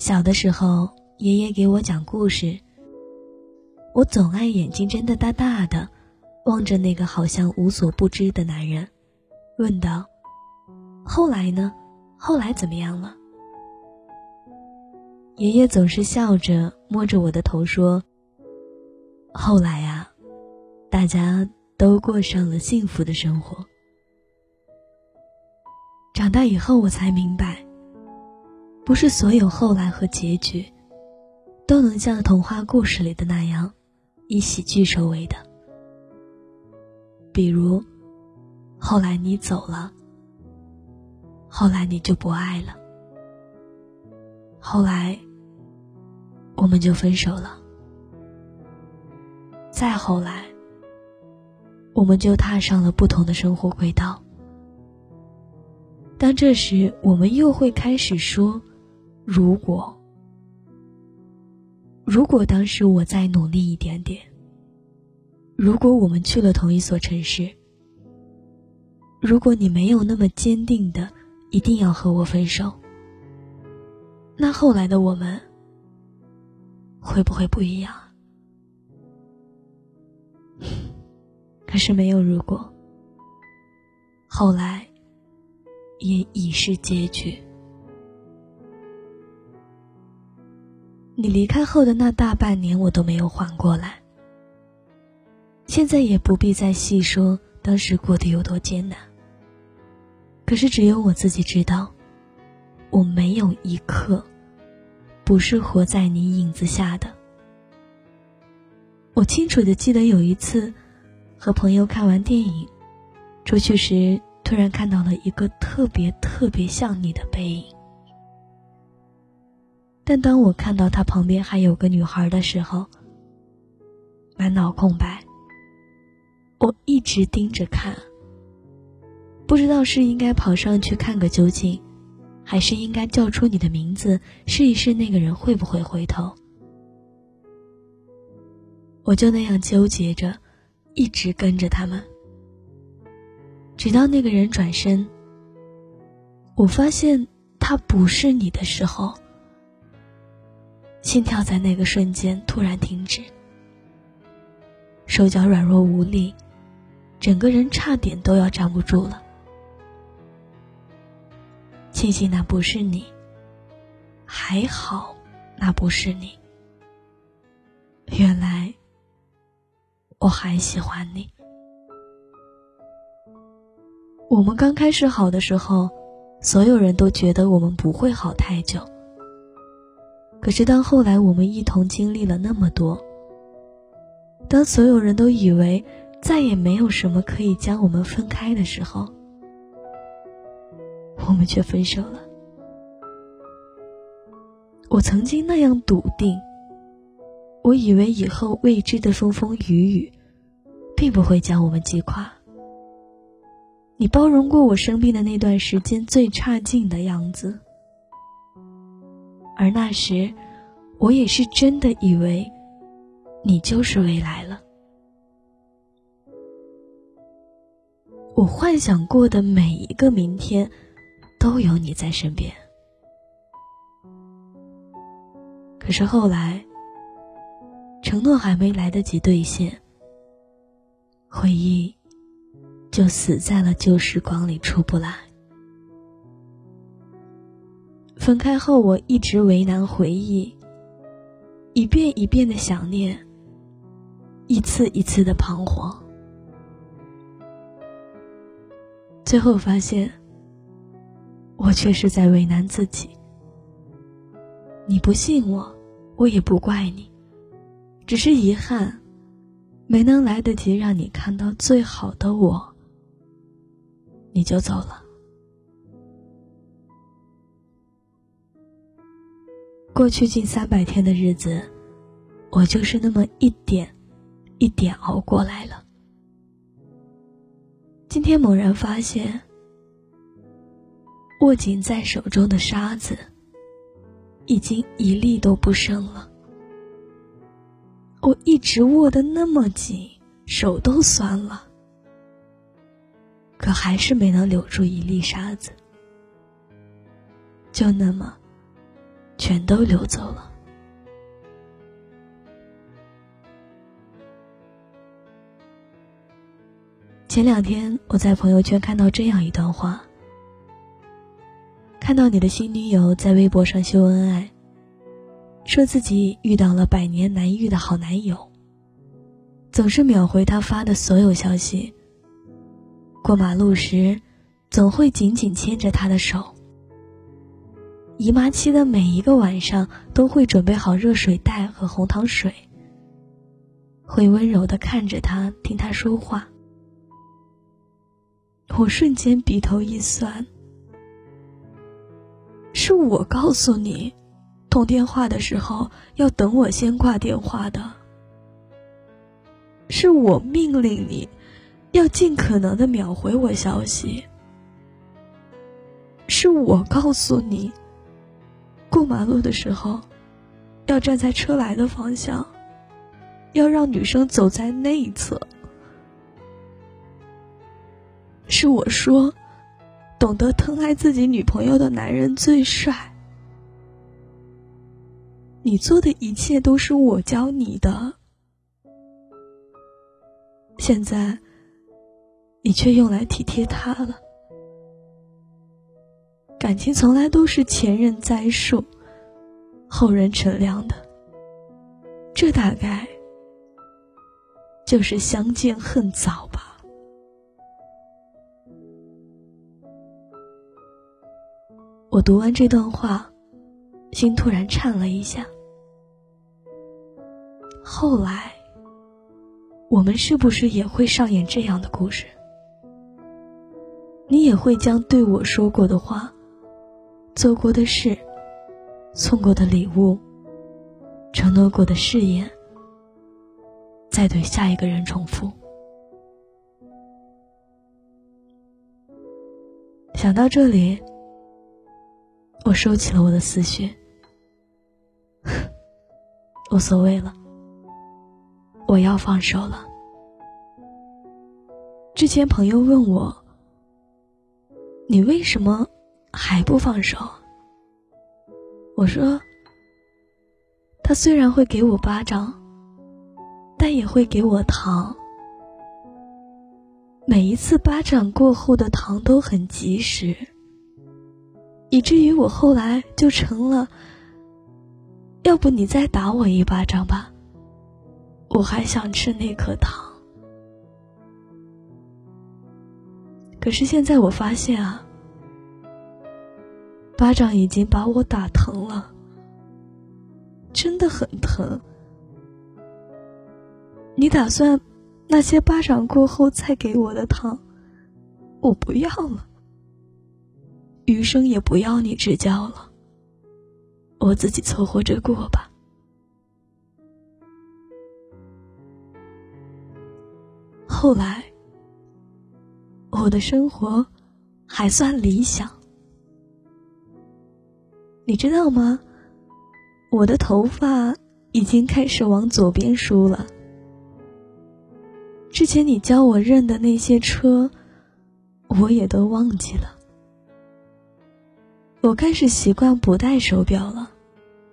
小的时候，爷爷给我讲故事，我总爱眼睛睁得大大的，望着那个好像无所不知的男人，问道：“后来呢？后来怎么样了？”爷爷总是笑着摸着我的头说：“后来呀，大家都过上了幸福的生活。”长大以后，我才明白。不是所有后来和结局，都能像童话故事里的那样，以喜剧收尾的。比如，后来你走了，后来你就不爱了，后来我们就分手了，再后来，我们就踏上了不同的生活轨道。当这时，我们又会开始说。如果，如果当时我再努力一点点，如果我们去了同一所城市，如果你没有那么坚定的一定要和我分手，那后来的我们会不会不一样？可是没有如果，后来也已是结局。你离开后的那大半年，我都没有缓过来。现在也不必再细说当时过得有多艰难。可是只有我自己知道，我没有一刻不是活在你影子下的。我清楚的记得有一次，和朋友看完电影，出去时突然看到了一个特别特别像你的背影。但当我看到他旁边还有个女孩的时候，满脑空白。我一直盯着看，不知道是应该跑上去看个究竟，还是应该叫出你的名字，试一试那个人会不会回头。我就那样纠结着，一直跟着他们，直到那个人转身，我发现他不是你的时候。心跳在那个瞬间突然停止，手脚软弱无力，整个人差点都要站不住了。庆幸那不是你，还好那不是你。原来我还喜欢你。我们刚开始好的时候，所有人都觉得我们不会好太久。可是，当后来我们一同经历了那么多，当所有人都以为再也没有什么可以将我们分开的时候，我们却分手了。我曾经那样笃定，我以为以后未知的风风雨雨，并不会将我们击垮。你包容过我生病的那段时间最差劲的样子。而那时，我也是真的以为，你就是未来了。我幻想过的每一个明天，都有你在身边。可是后来，承诺还没来得及兑现，回忆就死在了旧时光里，出不来。分开后，我一直为难回忆，一遍一遍的想念，一次一次的彷徨，最后发现，我却是在为难自己。你不信我，我也不怪你，只是遗憾，没能来得及让你看到最好的我，你就走了。过去近三百天的日子，我就是那么一点一点熬过来了。今天猛然发现，握紧在手中的沙子，已经一粒都不剩了。我一直握得那么紧，手都酸了，可还是没能留住一粒沙子。就那么。全都流走了。前两天我在朋友圈看到这样一段话：看到你的新女友在微博上秀恩爱，说自己遇到了百年难遇的好男友，总是秒回他发的所有消息。过马路时，总会紧紧牵着他的手。姨妈期的每一个晚上，都会准备好热水袋和红糖水，会温柔的看着他，听他说话。我瞬间鼻头一酸，是我告诉你，通电话的时候要等我先挂电话的，是我命令你，要尽可能的秒回我消息，是我告诉你，过马路的时候，要站在车来的方向，要让女生走在内侧。是我说，懂得疼爱自己女朋友的男人最帅。你做的一切都是我教你的，现在你却用来体贴他了。感情从来都是前人栽树，后人乘凉的，这大概就是相见恨早吧。我读完这段话，心突然颤了一下。后来，我们是不是也会上演这样的故事？你也会将对我说过的话、做过的事、送过的礼物、承诺过的誓言，再对下一个人重复？想到这里。我收起了我的思绪，无所谓了。我要放手了。之前朋友问我：“你为什么还不放手？”我说：“他虽然会给我巴掌，但也会给我糖。每一次巴掌过后的糖都很及时。”以至于我后来就成了，要不你再打我一巴掌吧，我还想吃那颗糖。可是现在我发现啊，巴掌已经把我打疼了，真的很疼。你打算那些巴掌过后再给我的糖，我不要了。余生也不要你指教了，我自己凑合着过吧。后来，我的生活还算理想，你知道吗？我的头发已经开始往左边梳了。之前你教我认的那些车，我也都忘记了。我开始习惯不戴手表了，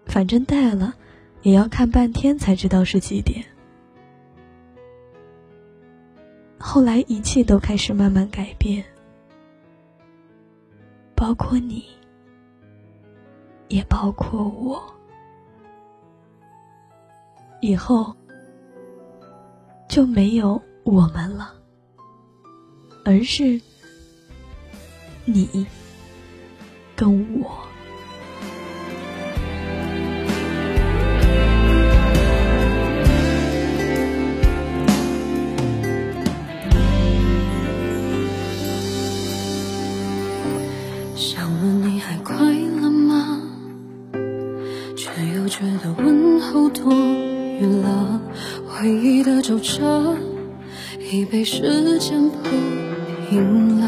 反正戴了，也要看半天才知道是几点。后来一切都开始慢慢改变，包括你，也包括我。以后就没有我们了，而是你。跟我。余了。回忆的皱褶已被时间铺平了。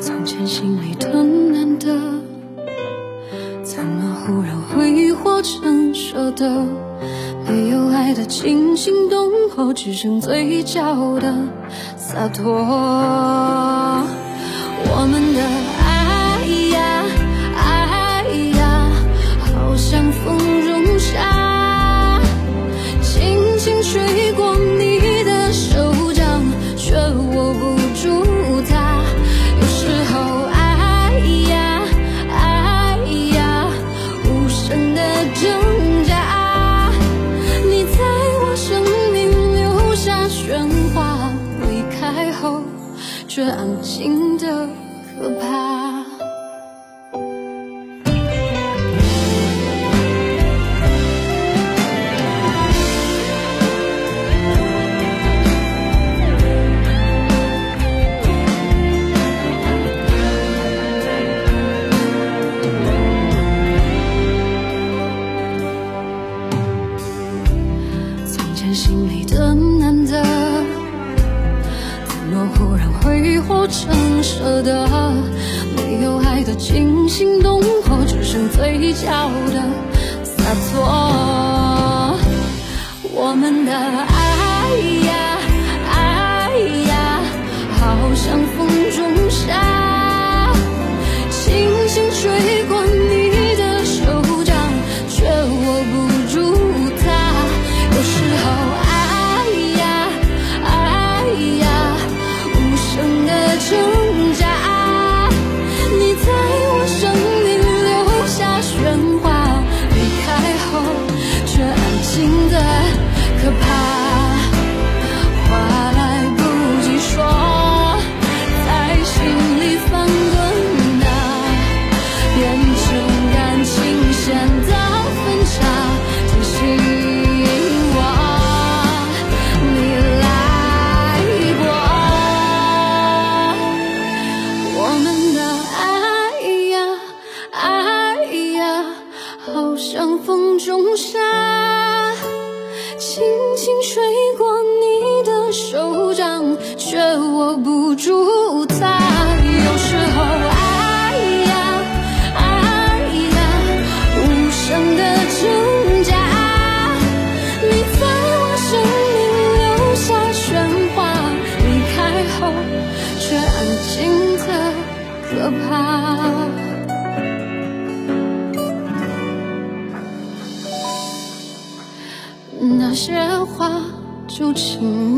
从前心里的难得，怎么忽然挥霍成舍得？没有爱的惊心动魄，只剩嘴角的洒脱。我们的吹过你的手掌，却握不住它。有时候，哎呀，哎呀，无声的挣扎。你在我生命留下喧哗，离开后却安静的可怕。心动后只剩嘴角的洒脱，我们的爱呀。怕那些话就请